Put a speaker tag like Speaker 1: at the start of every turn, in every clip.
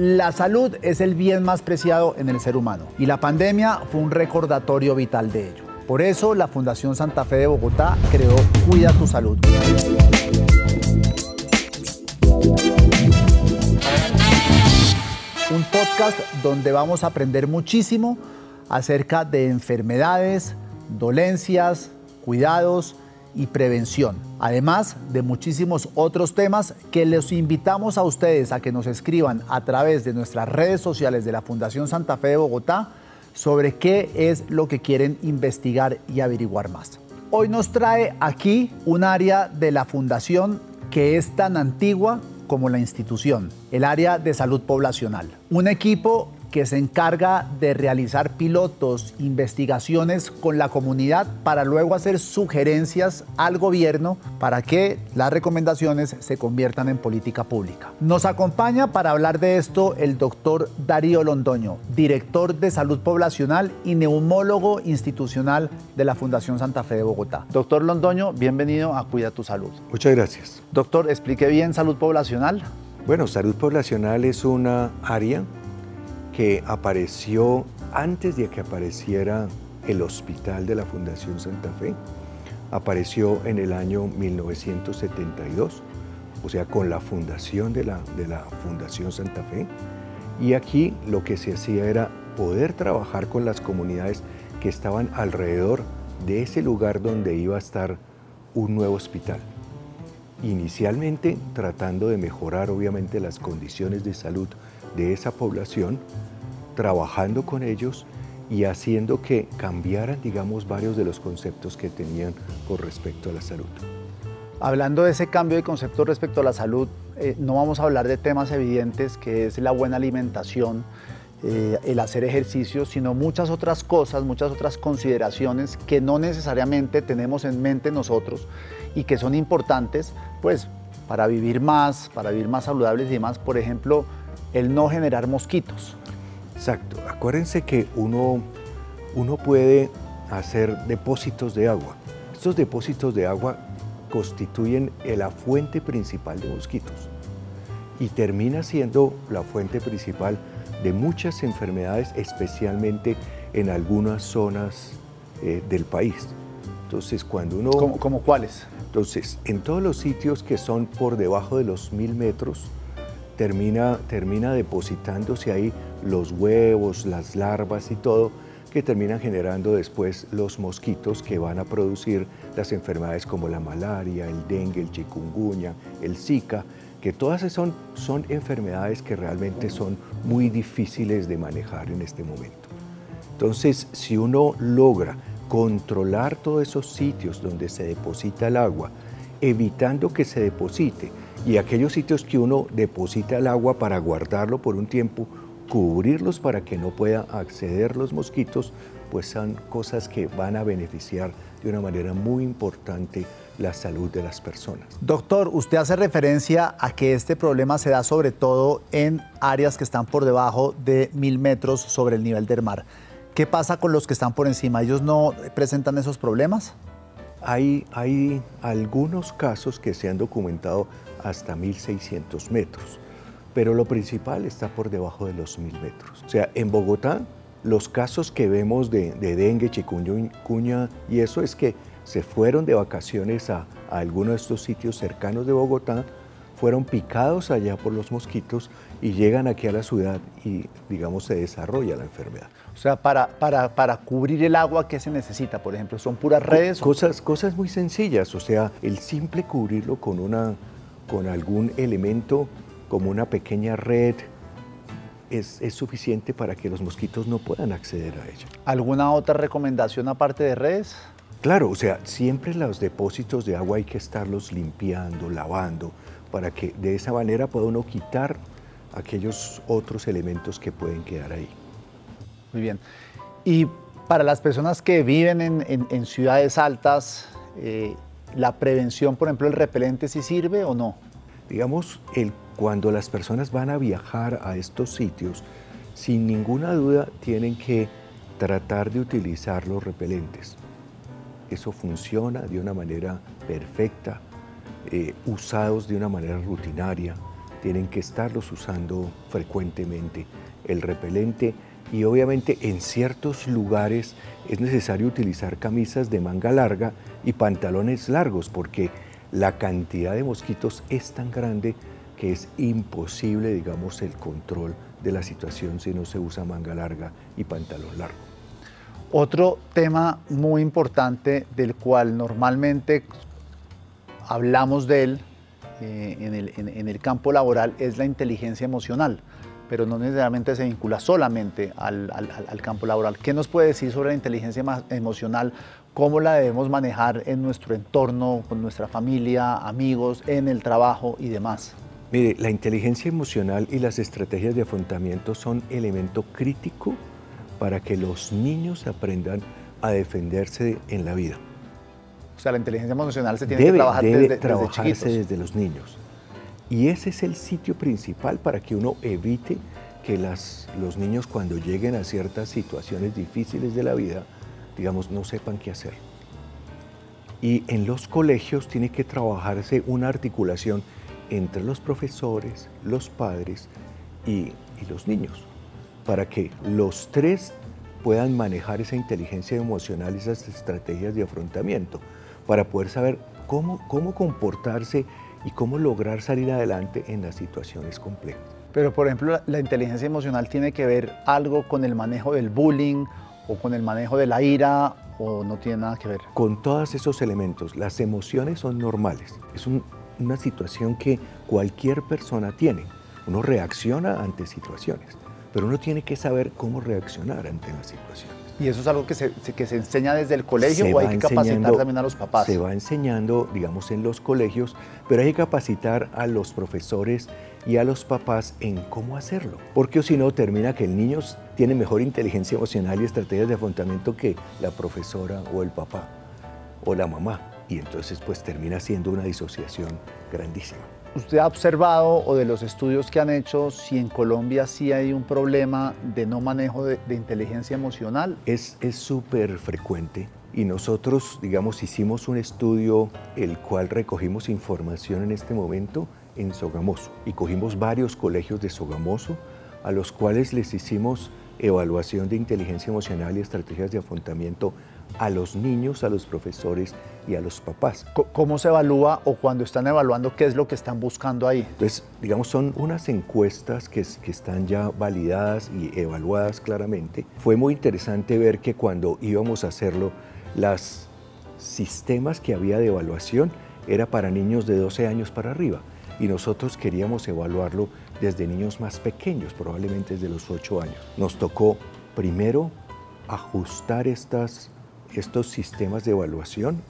Speaker 1: La salud es el bien más preciado en el ser humano y la pandemia fue un recordatorio vital de ello. Por eso la Fundación Santa Fe de Bogotá creó Cuida tu Salud. Un podcast donde vamos a aprender muchísimo acerca de enfermedades, dolencias, cuidados y prevención, además de muchísimos otros temas que les invitamos a ustedes a que nos escriban a través de nuestras redes sociales de la Fundación Santa Fe de Bogotá sobre qué es lo que quieren investigar y averiguar más. Hoy nos trae aquí un área de la Fundación que es tan antigua como la institución, el área de salud poblacional. Un equipo que se encarga de realizar pilotos, investigaciones con la comunidad para luego hacer sugerencias al gobierno para que las recomendaciones se conviertan en política pública. Nos acompaña para hablar de esto el doctor Darío Londoño, director de salud poblacional y neumólogo institucional de la Fundación Santa Fe de Bogotá. Doctor Londoño, bienvenido a Cuida tu Salud.
Speaker 2: Muchas gracias.
Speaker 1: Doctor, explique bien salud poblacional.
Speaker 2: Bueno, salud poblacional es una área que apareció antes de que apareciera el hospital de la Fundación Santa Fe. Apareció en el año 1972, o sea, con la fundación de la, de la Fundación Santa Fe. Y aquí lo que se hacía era poder trabajar con las comunidades que estaban alrededor de ese lugar donde iba a estar un nuevo hospital. Inicialmente tratando de mejorar obviamente las condiciones de salud de esa población, trabajando con ellos y haciendo que cambiaran, digamos, varios de los conceptos que tenían con respecto a la salud.
Speaker 1: Hablando de ese cambio de concepto respecto a la salud, eh, no vamos a hablar de temas evidentes que es la buena alimentación, eh, el hacer ejercicio, sino muchas otras cosas, muchas otras consideraciones que no necesariamente tenemos en mente nosotros y que son importantes, pues, para vivir más, para vivir más saludables y demás. Por ejemplo, el no generar mosquitos.
Speaker 2: Exacto. Acuérdense que uno, uno puede hacer depósitos de agua. Estos depósitos de agua constituyen la fuente principal de mosquitos y termina siendo la fuente principal de muchas enfermedades, especialmente en algunas zonas eh, del país.
Speaker 1: Entonces, cuando uno... ¿Cómo, ¿Cómo, cuáles?
Speaker 2: Entonces, en todos los sitios que son por debajo de los mil metros, termina, termina depositándose ahí los huevos, las larvas y todo, que terminan generando después los mosquitos que van a producir las enfermedades como la malaria, el dengue, el chikungunya, el zika, que todas son, son enfermedades que realmente son muy difíciles de manejar en este momento. Entonces, si uno logra controlar todos esos sitios donde se deposita el agua, evitando que se deposite, y aquellos sitios que uno deposita el agua para guardarlo por un tiempo, cubrirlos para que no puedan acceder los mosquitos, pues son cosas que van a beneficiar de una manera muy importante la salud de las personas.
Speaker 1: Doctor, usted hace referencia a que este problema se da sobre todo en áreas que están por debajo de mil metros sobre el nivel del mar. ¿Qué pasa con los que están por encima? ¿Ellos no presentan esos problemas?
Speaker 2: Hay, hay algunos casos que se han documentado hasta 1.600 metros, pero lo principal está por debajo de los 1.000 metros. O sea, en Bogotá, los casos que vemos de, dengue, chikungunya y eso es que se fueron de vacaciones a, a alguno de estos sitios cercanos de Bogotá, fueron picados allá por los mosquitos y llegan aquí a la ciudad y, digamos, se desarrolla la enfermedad.
Speaker 1: O sea, para, para, para cubrir el agua, ¿qué se necesita, por ejemplo? ¿Son puras redes?
Speaker 2: Cosas, cosas muy sencillas, o sea, el simple cubrirlo con una, con algún elemento como una pequeña red es, suficiente para que los mosquitos no puedan acceder a ella.
Speaker 1: ¿Alguna otra recomendación aparte de redes?
Speaker 2: Claro, o sea, siempre los depósitos de agua hay que estarlos limpiando, lavando, para que de esa manera pueda uno quitar aquellos otros elementos que pueden quedar ahí.
Speaker 1: Muy bien. Y para las personas que viven en, ciudades altas, eh, ¿La prevención, por ejemplo, el repelente sí sirve o no?
Speaker 2: Digamos, el, cuando las personas van a viajar a estos sitios, sin ninguna duda tienen que tratar de utilizar los repelentes. Eso funciona de una manera perfecta, eh, usados de una manera rutinaria. tienen que estarlos usando frecuentemente. El repelente y obviamente en ciertos lugares es necesario utilizar camisas de manga larga y pantalones largos porque la cantidad de mosquitos es tan grande que es imposible, digamos, el control de la situación si no se usa manga larga y pantalón largo.
Speaker 1: Otro tema muy importante del cual normalmente hablamos de él eh, en, el, campo laboral es la inteligencia emocional, pero no necesariamente se vincula solamente al, campo laboral. ¿Qué nos puede decir sobre la inteligencia emocional? ¿Cómo la debemos manejar en nuestro entorno, con nuestra familia, amigos, en el trabajo y demás?
Speaker 2: Mire, la inteligencia emocional y las estrategias de afrontamiento son elemento crítico para que los niños aprendan a defenderse en la vida.
Speaker 1: O sea, la inteligencia emocional se tiene que trabajar desde,
Speaker 2: trabajarse desde, los niños. Y ese es el sitio principal para que uno evite que los niños cuando lleguen a ciertas situaciones difíciles de la vida, digamos, no sepan qué hacer. Y en los colegios tiene que trabajarse una articulación entre los profesores, los padres y, y los niños, para que los tres puedan manejar esa inteligencia emocional, esas estrategias de afrontamiento para poder saber cómo, cómo comportarse y cómo lograr salir adelante en las situaciones complejas.
Speaker 1: Pero, por ejemplo, la, inteligencia emocional tiene que ver algo con el manejo del bullying o con el manejo de la ira o no tiene nada que ver.
Speaker 2: Con todos esos elementos, las emociones son normales. Es una situación que cualquier persona tiene. Uno reacciona ante situaciones, pero uno tiene que saber cómo reaccionar ante las situaciones.
Speaker 1: ¿Y eso es algo que se, que se enseña desde el colegio o hay que capacitar también a los papás?
Speaker 2: Se va enseñando, digamos, en los colegios, pero hay que capacitar a los profesores y a los papás en cómo hacerlo. Porque si no, termina que el niño tiene mejor inteligencia emocional y estrategias de afrontamiento que la profesora o el papá o la mamá. Y entonces pues termina siendo una disociación grandísima.
Speaker 1: ¿Usted ha observado o de los estudios que han hecho si en Colombia sí hay un problema de no manejo de, inteligencia emocional?
Speaker 2: Es súper frecuente y nosotros, digamos, hicimos un estudio el cual recogimos información en este momento en Sogamoso y cogimos varios colegios de Sogamoso a los cuales les hicimos evaluación de inteligencia emocional y estrategias de afrontamiento a los niños, a los profesores y a los papás.
Speaker 1: ¿Cómo se evalúa o cuando están evaluando qué es lo que están buscando ahí?
Speaker 2: Entonces, digamos, son unas encuestas que, que están ya validadas y evaluadas claramente. Fue muy interesante ver que cuando íbamos a hacerlo, los sistemas que había de evaluación era para niños de 12 años para arriba y nosotros queríamos evaluarlo desde niños más pequeños, probablemente desde los 8 años. Nos tocó primero ajustar estas estos sistemas de evaluación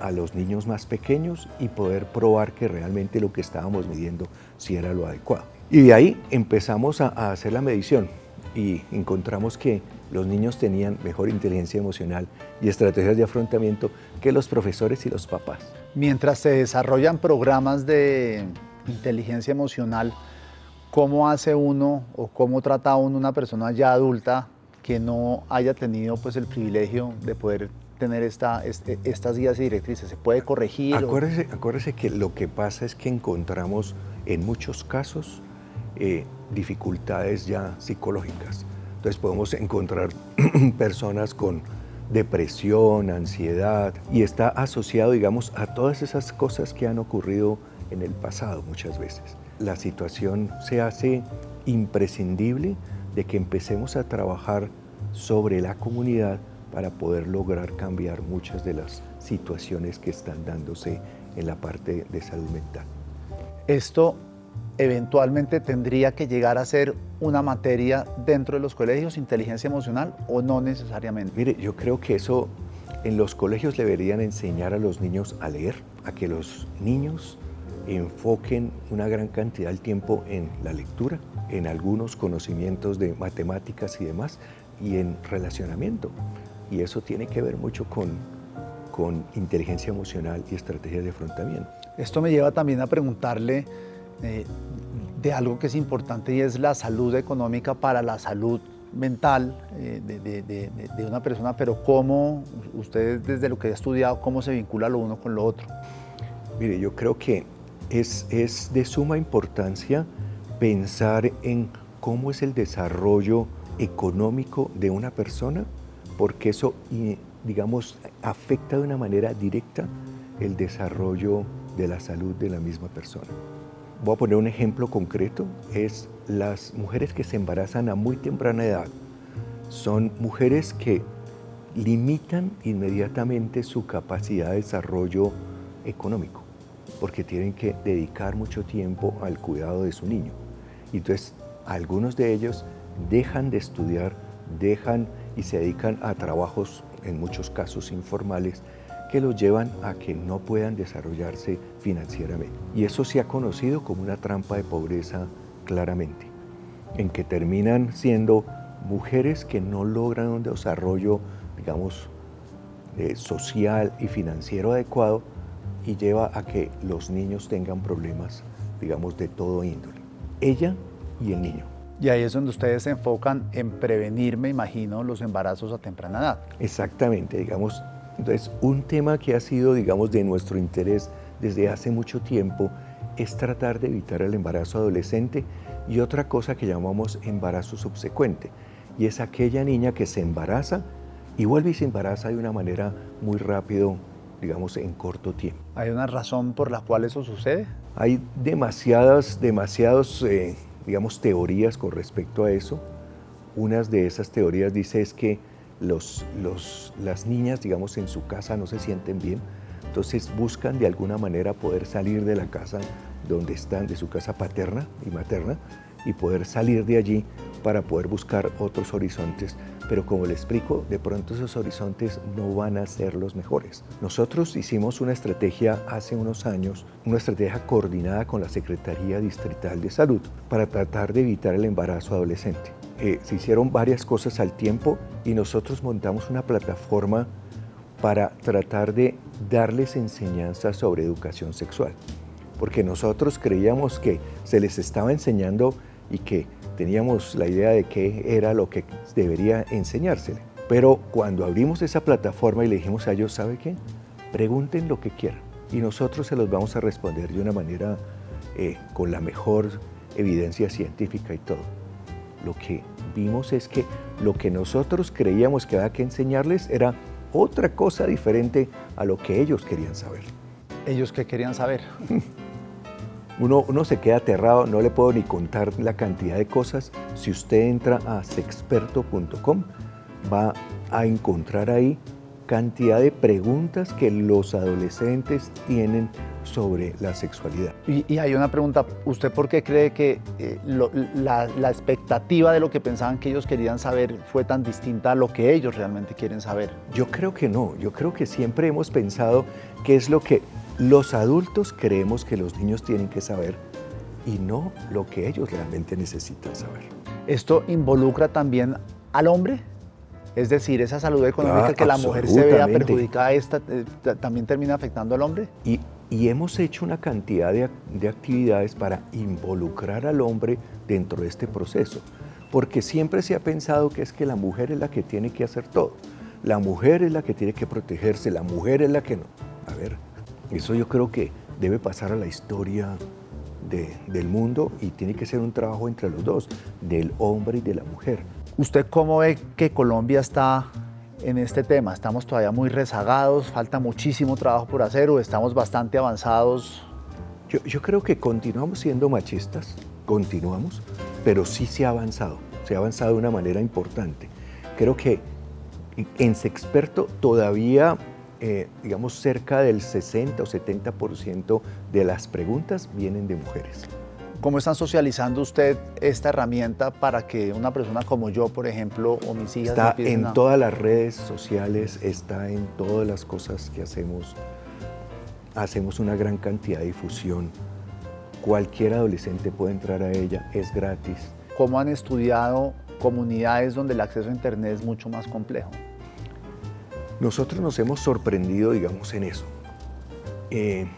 Speaker 2: a los niños más pequeños y poder probar que realmente lo que estábamos midiendo sí era lo adecuado. Y de ahí empezamos a, hacer la medición y encontramos que los niños tenían mejor inteligencia emocional y estrategias de afrontamiento que los profesores y los papás.
Speaker 1: Mientras se desarrollan programas de inteligencia emocional, ¿cómo hace uno o cómo trata uno una persona ya adulta que no haya tenido pues el privilegio de poder tener esta, este, estas guías y directrices? ¿Se puede corregir?
Speaker 2: Acuérdese, acuérdese, que lo que pasa es que encontramos en muchos casos eh, dificultades ya psicológicas. Entonces podemos encontrar personas con depresión, ansiedad, y está asociado, digamos, a todas esas cosas que han ocurrido en el pasado muchas veces. La situación se hace imprescindible de que empecemos a trabajar sobre la comunidad para poder lograr cambiar muchas de las situaciones que están dándose en la parte de salud mental.
Speaker 1: Esto eventualmente tendría que llegar a ser una materia dentro de los colegios, inteligencia emocional, o no necesariamente?
Speaker 2: Mire, yo creo que eso en los colegios deberían enseñar a los niños a leer, a que los niños enfoquen una gran cantidad de tiempo en la lectura, en algunos conocimientos de matemáticas y demás, y en relacionamiento. Y eso tiene que ver mucho con, con inteligencia emocional y estrategias de afrontamiento.
Speaker 1: Esto me lleva también a preguntarle eh, de algo que es importante y es la salud económica para la salud mental eh, de, de, de, una persona, pero cómo ustedes desde lo que ha estudiado, cómo se vincula lo uno con lo otro.
Speaker 2: Mire, yo creo que es, de suma importancia pensar en cómo es el desarrollo económico de una persona, porque eso, digamos, afecta de una manera directa el desarrollo de la salud de la misma persona. Voy a poner un ejemplo concreto, es las mujeres que se embarazan a muy temprana edad. Son mujeres que limitan inmediatamente su capacidad de desarrollo económico, porque tienen que dedicar mucho tiempo al cuidado de su niño. Y entonces algunos de ellos dejan de estudiar, dejan y se dedican a trabajos, en muchos casos informales, que los llevan a que no puedan desarrollarse financieramente. Y eso se ha conocido como una trampa de pobreza claramente, en que terminan siendo mujeres que no logran un desarrollo, digamos, eh, social y financiero adecuado y lleva a que los niños tengan problemas, digamos, de todo índole. Ella y el niño.
Speaker 1: Y ahí es donde ustedes se enfocan en prevenir, me imagino, los embarazos a temprana edad.
Speaker 2: Exactamente, digamos, entonces, un tema que ha sido, digamos, de nuestro interés desde hace mucho tiempo es tratar de evitar el embarazo adolescente y otra cosa que llamamos embarazo subsecuente, y es aquella niña que se embaraza y vuelve y se embaraza de una manera muy rápido, digamos, en corto tiempo.
Speaker 1: ¿Hay una razón por la cual eso sucede?
Speaker 2: Hay demasiadas, demasiados, eh, digamos, teorías con respecto a eso. Una de esas teorías dice es que los, las niñas, digamos, en su casa no se sienten bien, entonces buscan de alguna manera poder salir de la casa donde están, de su casa paterna y materna, y poder salir de allí para poder buscar otros horizontes. Pero como le explico, de pronto esos horizontes no van a ser los mejores. Nosotros hicimos una estrategia hace unos años, una estrategia coordinada con la Secretaría Distrital de Salud para tratar de evitar el embarazo adolescente. Eh, se hicieron varias cosas al tiempo y nosotros montamos una plataforma para tratar de darles enseñanza sobre educación sexual. Porque nosotros creíamos que se les estaba enseñando y que teníamos la idea de qué era lo que debería enseñársele. Pero cuando abrimos esa plataforma y le dijimos a ellos, ¿sabe qué? Pregunten lo que quieran y nosotros se los vamos a responder de una manera eh, con la mejor evidencia científica y todo lo que vimos es que lo que nosotros creíamos que había que enseñarles era otra cosa diferente a lo que ellos querían saber.
Speaker 1: ¿Ellos qué querían saber?
Speaker 2: Uno, uno se queda aterrado, no le puedo ni contar la cantidad de cosas. Si usted entra a sexperto.com, va a encontrar ahí cantidad de preguntas que los adolescentes tienen sobre la sexualidad.
Speaker 1: Y, hay una pregunta, ¿usted por qué cree que eh, la, la, expectativa de lo que pensaban que ellos querían saber fue tan distinta a lo que ellos realmente quieren saber?
Speaker 2: Yo creo que no, yo creo que siempre hemos pensado que es lo que los adultos creemos que los niños tienen que saber y no lo que ellos realmente necesitan saber.
Speaker 1: ¿Esto involucra también al hombre? Es decir, esa salud económica que la mujer se vea perjudicada, esta, eh, también termina afectando al hombre.
Speaker 2: Y, y hemos hecho una cantidad de, de, actividades para involucrar al hombre dentro de este proceso, porque siempre se ha pensado que es que la mujer es la que tiene que hacer todo, la mujer es la que tiene que protegerse, la mujer es la que no. A ver, eso yo creo que debe pasar a la historia de, del mundo y tiene que ser un trabajo entre los dos, del hombre y de la mujer.
Speaker 1: ¿Usted cómo ve que Colombia está en este tema? ¿Estamos todavía muy rezagados? ¿Falta muchísimo trabajo por hacer o estamos bastante avanzados?
Speaker 2: Yo, creo que continuamos siendo machistas, continuamos, pero sí se ha avanzado, se ha avanzado de una manera importante. Creo que en Sexperto todavía, eh, digamos, cerca del 60 o 70% de las preguntas vienen de mujeres.
Speaker 1: ¿Cómo están socializando usted esta herramienta para que una persona como yo, por ejemplo, o mis hijas...
Speaker 2: Está en todas las redes sociales, está en todas las cosas que hacemos. Hacemos una gran cantidad de difusión. Cualquier adolescente puede entrar a ella, es gratis.
Speaker 1: ¿Cómo han estudiado comunidades donde el acceso a Internet es mucho más complejo?
Speaker 2: Nosotros nos hemos sorprendido, digamos, en eso. Eh,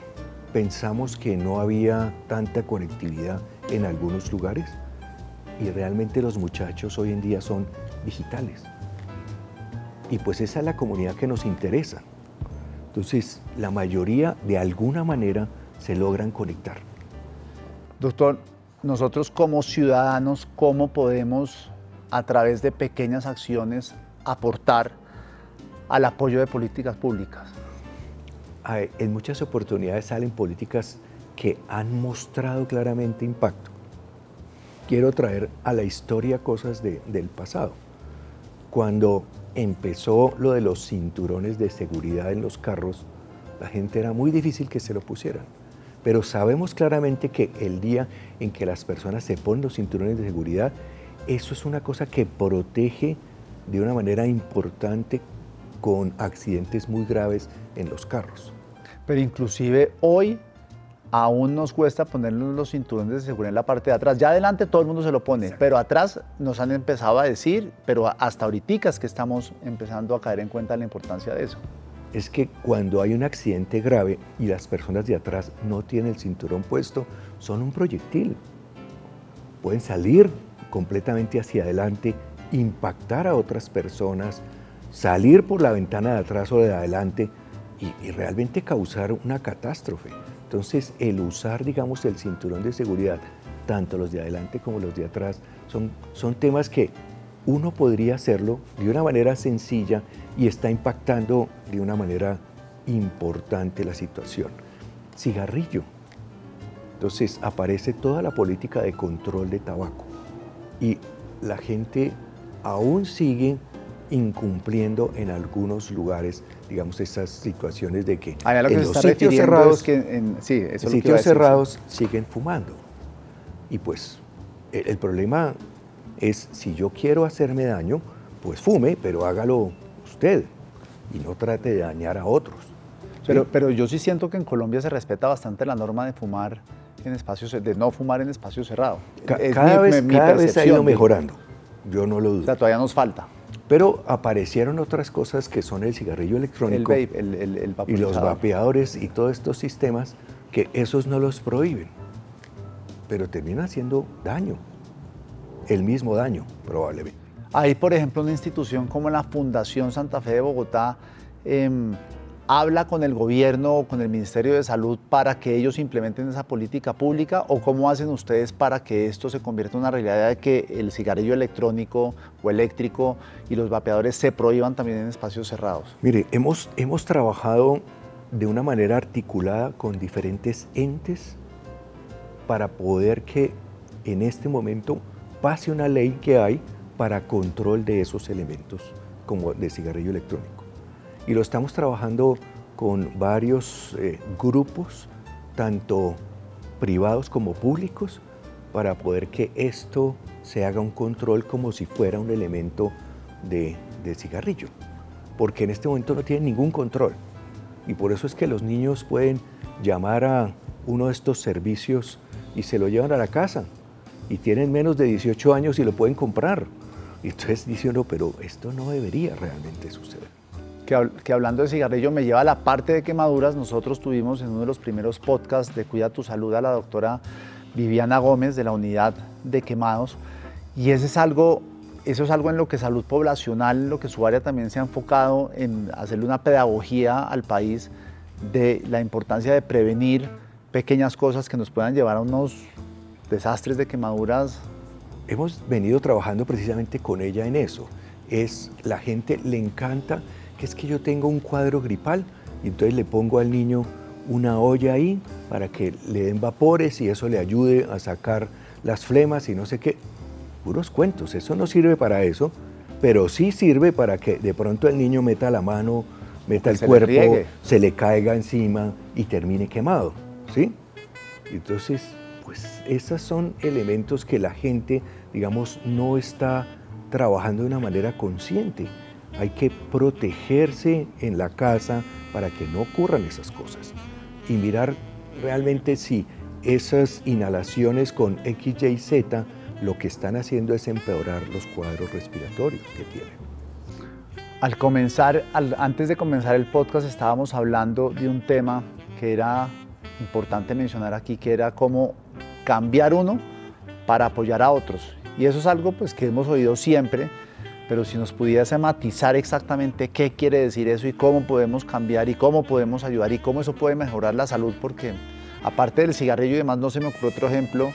Speaker 2: pensamos que no había tanta conectividad en algunos lugares y realmente los muchachos hoy en día son digitales. Y pues esa es la comunidad que nos interesa. Entonces, la mayoría de alguna manera se logran conectar.
Speaker 1: Doctor, nosotros como ciudadanos, ¿cómo podemos a través de pequeñas acciones aportar al apoyo de políticas públicas?
Speaker 2: En muchas oportunidades salen políticas que han mostrado claramente impacto. Quiero traer a la historia cosas del pasado. Cuando empezó lo de los cinturones de seguridad en los carros, la gente era muy difícil que se lo pusieran. Pero sabemos claramente que el día en que las personas se ponen los cinturones de seguridad, eso es una cosa que protege de una manera importante con accidentes muy graves en los carros.
Speaker 1: Pero inclusive hoy aún nos cuesta ponernos los cinturones de seguridad en la parte de atrás. Ya adelante todo el mundo se lo pone, pero atrás nos han empezado a decir, pero hasta ahorita es que estamos empezando a caer en cuenta la importancia de eso.
Speaker 2: Es que cuando hay un accidente grave y las personas de atrás no tienen el cinturón puesto, son un proyectil. Pueden salir completamente hacia adelante, impactar a otras personas, salir por la ventana de atrás o de adelante y, realmente causar una catástrofe. Entonces, el usar, digamos, el cinturón de seguridad, tanto los de adelante como los de atrás, son, son temas que uno podría hacerlo de una manera sencilla y está impactando de una manera importante la situación. Cigarrillo. Entonces aparece toda la política de control de tabaco y la gente aún sigue incumpliendo en algunos lugares, digamos, esas situaciones de que, en los sitios cerrados, sitios cerrados siguen fumando. Y pues el, el, problema es, si yo quiero hacerme daño, pues fume, pero hágalo usted y no trate de dañar a otros.
Speaker 1: Pero, pero yo sí siento que en Colombia se respeta bastante la norma de fumar en espacios, de no fumar en espacios cerrados.
Speaker 2: cada vez, cada vez ha ido mejorando, yo no lo dudo.
Speaker 1: O sea, todavía nos falta.
Speaker 2: Pero aparecieron otras cosas que son el cigarrillo electrónico
Speaker 1: el vape, el, el,
Speaker 2: y los vapeadores y todos estos sistemas que esos no los prohíben, pero terminan haciendo daño, el mismo daño probablemente.
Speaker 1: Ahí, por ejemplo, una institución como la Fundación Santa Fe de Bogotá eh, habla con el gobierno o con el Ministerio de Salud para que ellos implementen esa política pública o cómo hacen ustedes para que esto se convierta en una realidad de que el cigarrillo electrónico o eléctrico y los vapeadores se prohíban también en espacios cerrados?
Speaker 2: Mire, hemos, hemos trabajado de una manera articulada con diferentes entes para poder que en este momento pase una ley que hay para control de esos elementos como de cigarrillo electrónico y lo estamos trabajando con varios eh, grupos, tanto privados como públicos, para poder que esto se haga un control como si fuera un elemento de, de cigarrillo, porque en este momento no tiene ningún control. Y por eso es que los niños pueden llamar a uno de estos servicios y se lo llevan a la casa y tienen menos de 18 años y lo pueden comprar. Y entonces dice uno, pero esto no debería realmente suceder
Speaker 1: que, hablando de cigarrillo me lleva a la parte de quemaduras. Nosotros tuvimos en uno de los primeros podcasts de Cuida tu Salud a la doctora Viviana Gómez de la unidad de quemados. Y ese es algo, eso es algo en lo que salud poblacional, lo que su área también se ha enfocado en hacerle una pedagogía al país de la importancia de prevenir pequeñas cosas que nos puedan llevar a unos desastres de quemaduras.
Speaker 2: Hemos venido trabajando precisamente con ella en eso. Es la gente le encanta que es que yo tengo un cuadro gripal y entonces le pongo al niño una olla ahí para que le den vapores y eso le ayude a sacar las flemas y no sé qué. Puros cuentos, eso no sirve para eso, pero sí sirve para que de pronto el niño meta la mano, meta el cuerpo, se le caiga encima y termine quemado, ¿sí? Entonces, pues esos son elementos que la gente, digamos, no está trabajando de una manera consciente hay que protegerse en la casa para que no ocurran esas cosas y mirar realmente si esas inhalaciones con XYZ lo que están haciendo es empeorar los cuadros respiratorios que tienen.
Speaker 1: Al comenzar, antes de comenzar el podcast estábamos hablando de un tema que era importante mencionar aquí, que era cómo cambiar uno para apoyar a otros. Y eso es algo pues, que hemos oído siempre, pero si nos pudiese matizar exactamente qué quiere decir eso y cómo podemos cambiar y cómo podemos ayudar y cómo eso puede mejorar la salud, porque Aparte del cigarrillo y demás, no se me ocurre otro ejemplo.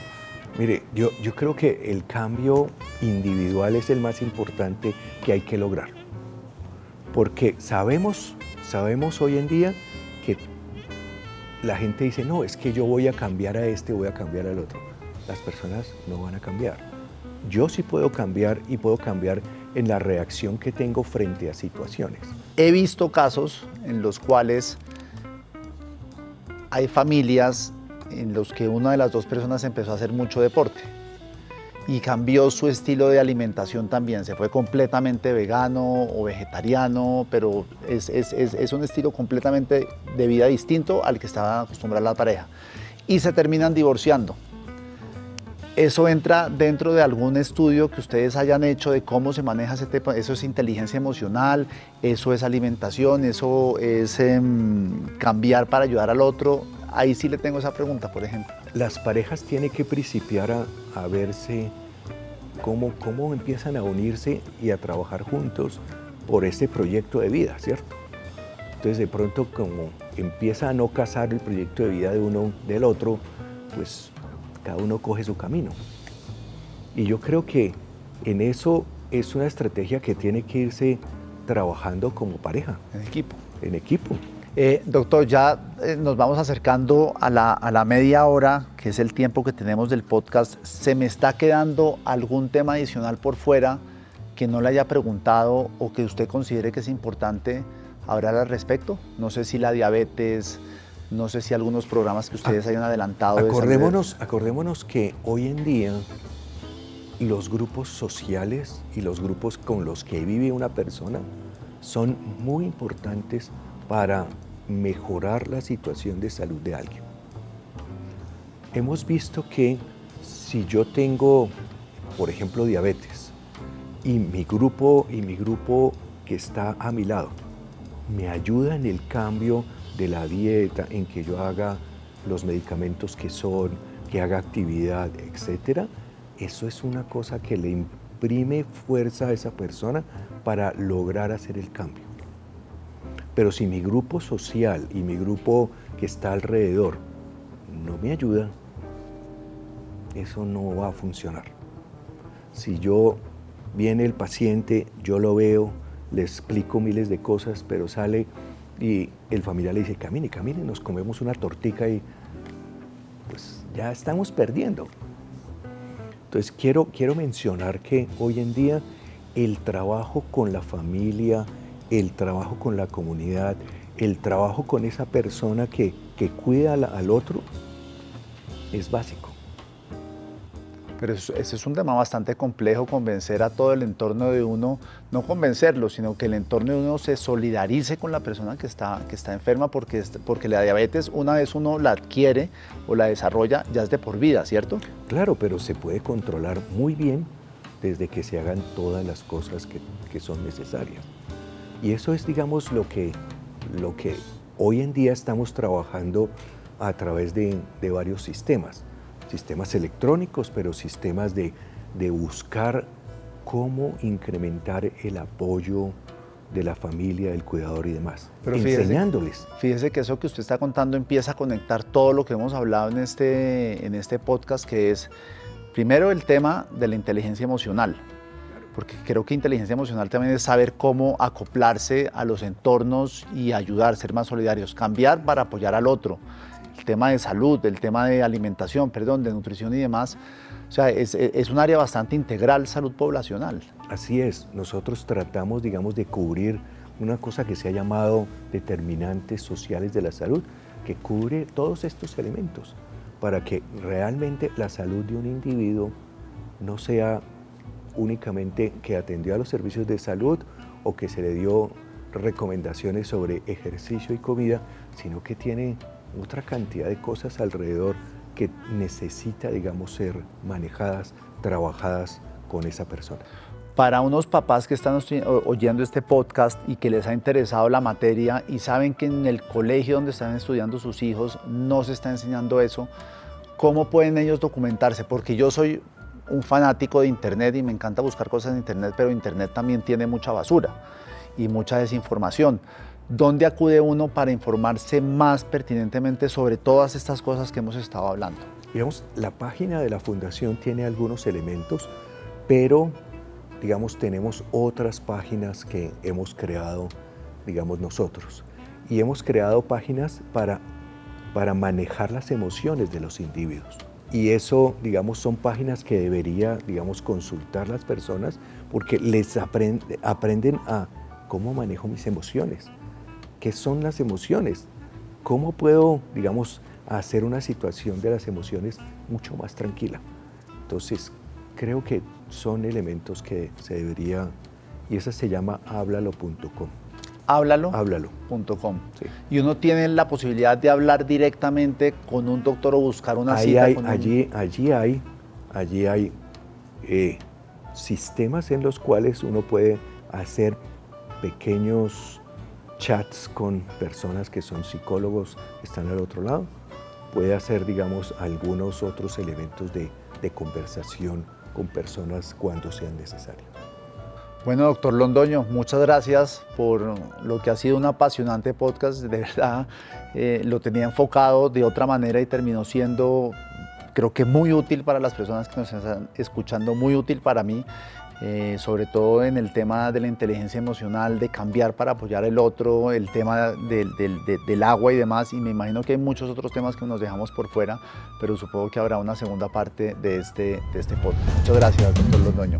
Speaker 2: Mire, yo, yo creo que el cambio individual es el más importante que hay que lograr. Porque sabemos, sabemos hoy en día que la gente dice, no, es que yo voy a cambiar a este, voy a cambiar al otro. Las personas no van a cambiar. Yo sí puedo cambiar y puedo cambiar en la reacción que tengo frente a situaciones.
Speaker 1: He visto casos en los cuales hay familias en los que una de las dos personas empezó a hacer mucho deporte y cambió su estilo de alimentación también. Se fue completamente vegano o vegetariano, pero es, es, es, un estilo completamente de vida distinto al que estaba acostumbrada la pareja. Y se terminan divorciando. ¿Eso entra dentro de algún estudio que ustedes hayan hecho de cómo se maneja ese tema? ¿Eso es inteligencia emocional? ¿Eso es alimentación? ¿Eso es em, cambiar para ayudar al otro? Ahí sí le tengo esa pregunta, por ejemplo.
Speaker 2: Las parejas tienen que principiar a, verse cómo, cómo empiezan a unirse y a trabajar juntos por este proyecto de vida, ¿cierto? Entonces de pronto como empieza a no casar el proyecto de vida de uno del otro, pues cada uno coge su camino. Y yo creo que en eso es una estrategia que tiene que irse trabajando como pareja.
Speaker 1: En equipo.
Speaker 2: En equipo.
Speaker 1: Eh, doctor, ya eh, nos vamos acercando a la, a la, media hora, que es el tiempo que tenemos del podcast. ¿Se me está quedando algún tema adicional por fuera que no le haya preguntado o que usted considere que es importante hablar al respecto? No sé si la diabetes, no sé si algunos programas que ustedes hayan adelantado.
Speaker 2: Acordémonos, acordémonos que hoy en día los grupos sociales y los grupos con los que vive una persona son muy importantes para mejorar la situación de salud de alguien. Hemos visto que si yo tengo, por ejemplo, diabetes y mi grupo y mi grupo que está a mi lado me ayuda en el cambio de la dieta, en que yo haga los medicamentos que son, que haga actividad, etcétera, eso es una cosa que le imprime fuerza a esa persona para lograr hacer el cambio. Pero si mi grupo social y mi grupo que está alrededor no me ayuda, eso no va a funcionar. Si yo viene el paciente, yo lo veo, le explico miles de cosas, pero sale y el familiar le dice, camine, camine, nos comemos una tortica y pues ya estamos perdiendo. Entonces quiero, quiero mencionar que hoy en día el trabajo con la familia, el trabajo con la comunidad, el trabajo con esa persona que, cuida al, otro, es básico.
Speaker 1: Pero ese es un tema bastante complejo, convencer a todo el entorno de uno, no convencerlo, sino que el entorno de uno se solidarice con la persona que está, que está enferma, porque, porque la diabetes una vez uno la adquiere o la desarrolla, ya es de por vida, ¿cierto?
Speaker 2: Claro, pero se puede controlar muy bien desde que se hagan todas las cosas que, que son necesarias. Y eso es, digamos, lo que, lo que hoy en día estamos trabajando a través de, varios sistemas. Sistemas electrónicos, pero sistemas de, buscar cómo incrementar el apoyo de la familia, del cuidador y demás,
Speaker 1: Pero enseñándoles. Fíjese, que eso que usted está contando empieza a conectar todo lo que hemos hablado en este, en este podcast, que es primero el tema de la inteligencia emocional porque creo que inteligencia emocional también es saber cómo acoplarse a los entornos y ayudar, ser más solidarios, cambiar para apoyar al otro. Tema de salud, el tema de alimentación, perdón, de nutrición y demás. O sea, es un área bastante integral, salud poblacional.
Speaker 2: Así es, nosotros tratamos, digamos, de cubrir una cosa que se ha llamado determinantes sociales de la salud, que cubre todos estos elementos, para que realmente la salud de un individuo no sea únicamente que atendió a los servicios de salud o que se le dio recomendaciones sobre ejercicio y comida, sino que tiene otra cantidad de cosas alrededor que necesita, digamos, ser manejadas, trabajadas con esa persona.
Speaker 1: Para unos papás que están oyendo este podcast y que les ha interesado la materia y saben que en el colegio donde están estudiando sus hijos no se está enseñando eso, ¿cómo pueden ellos documentarse? Porque yo soy un fanático de Internet y me encanta buscar cosas en Internet, pero Internet también tiene mucha basura y mucha desinformación. ¿Dónde acude uno para informarse más pertinentemente sobre todas estas cosas que hemos estado hablando?
Speaker 2: Digamos, la página de la fundación tiene algunos elementos, pero digamos, tenemos otras páginas que hemos creado, digamos, nosotros. Y hemos creado páginas para, para manejar las emociones de los individuos. Y eso, digamos, son páginas que debería, digamos, consultar las personas porque les aprenden a cómo manejo mis emociones, qué son las emociones, cómo puedo, digamos, hacer una situación de las emociones mucho más tranquila. Entonces, creo que son elementos que se debería, y esa se llama háblalo.com.
Speaker 1: Háblalo.
Speaker 2: Háblalo.com.
Speaker 1: Sí. Y uno tiene la posibilidad de hablar directamente con un doctor o buscar una
Speaker 2: Ahí
Speaker 1: cita.
Speaker 2: Hay,
Speaker 1: con
Speaker 2: allí, allí hay, allí hay eh, sistemas en los cuales uno puede hacer pequeños chats con personas que son psicólogos que están al otro lado. Puede hacer, digamos, algunos otros elementos de, de conversación con personas cuando sean necesarios.
Speaker 1: Bueno, doctor Londoño, muchas gracias por lo que ha sido un apasionante podcast. De verdad, eh, lo tenía enfocado de otra manera y terminó siendo, creo que muy útil para las personas que nos están escuchando, muy útil para mí. Eh, sobre todo en el tema de la inteligencia emocional, de cambiar para apoyar el otro, el tema del, agua y demás, y me imagino que hay muchos otros temas que nos dejamos por fuera, pero supongo que habrá una segunda parte de este, de este podcast. Muchas gracias, doctor Londoño.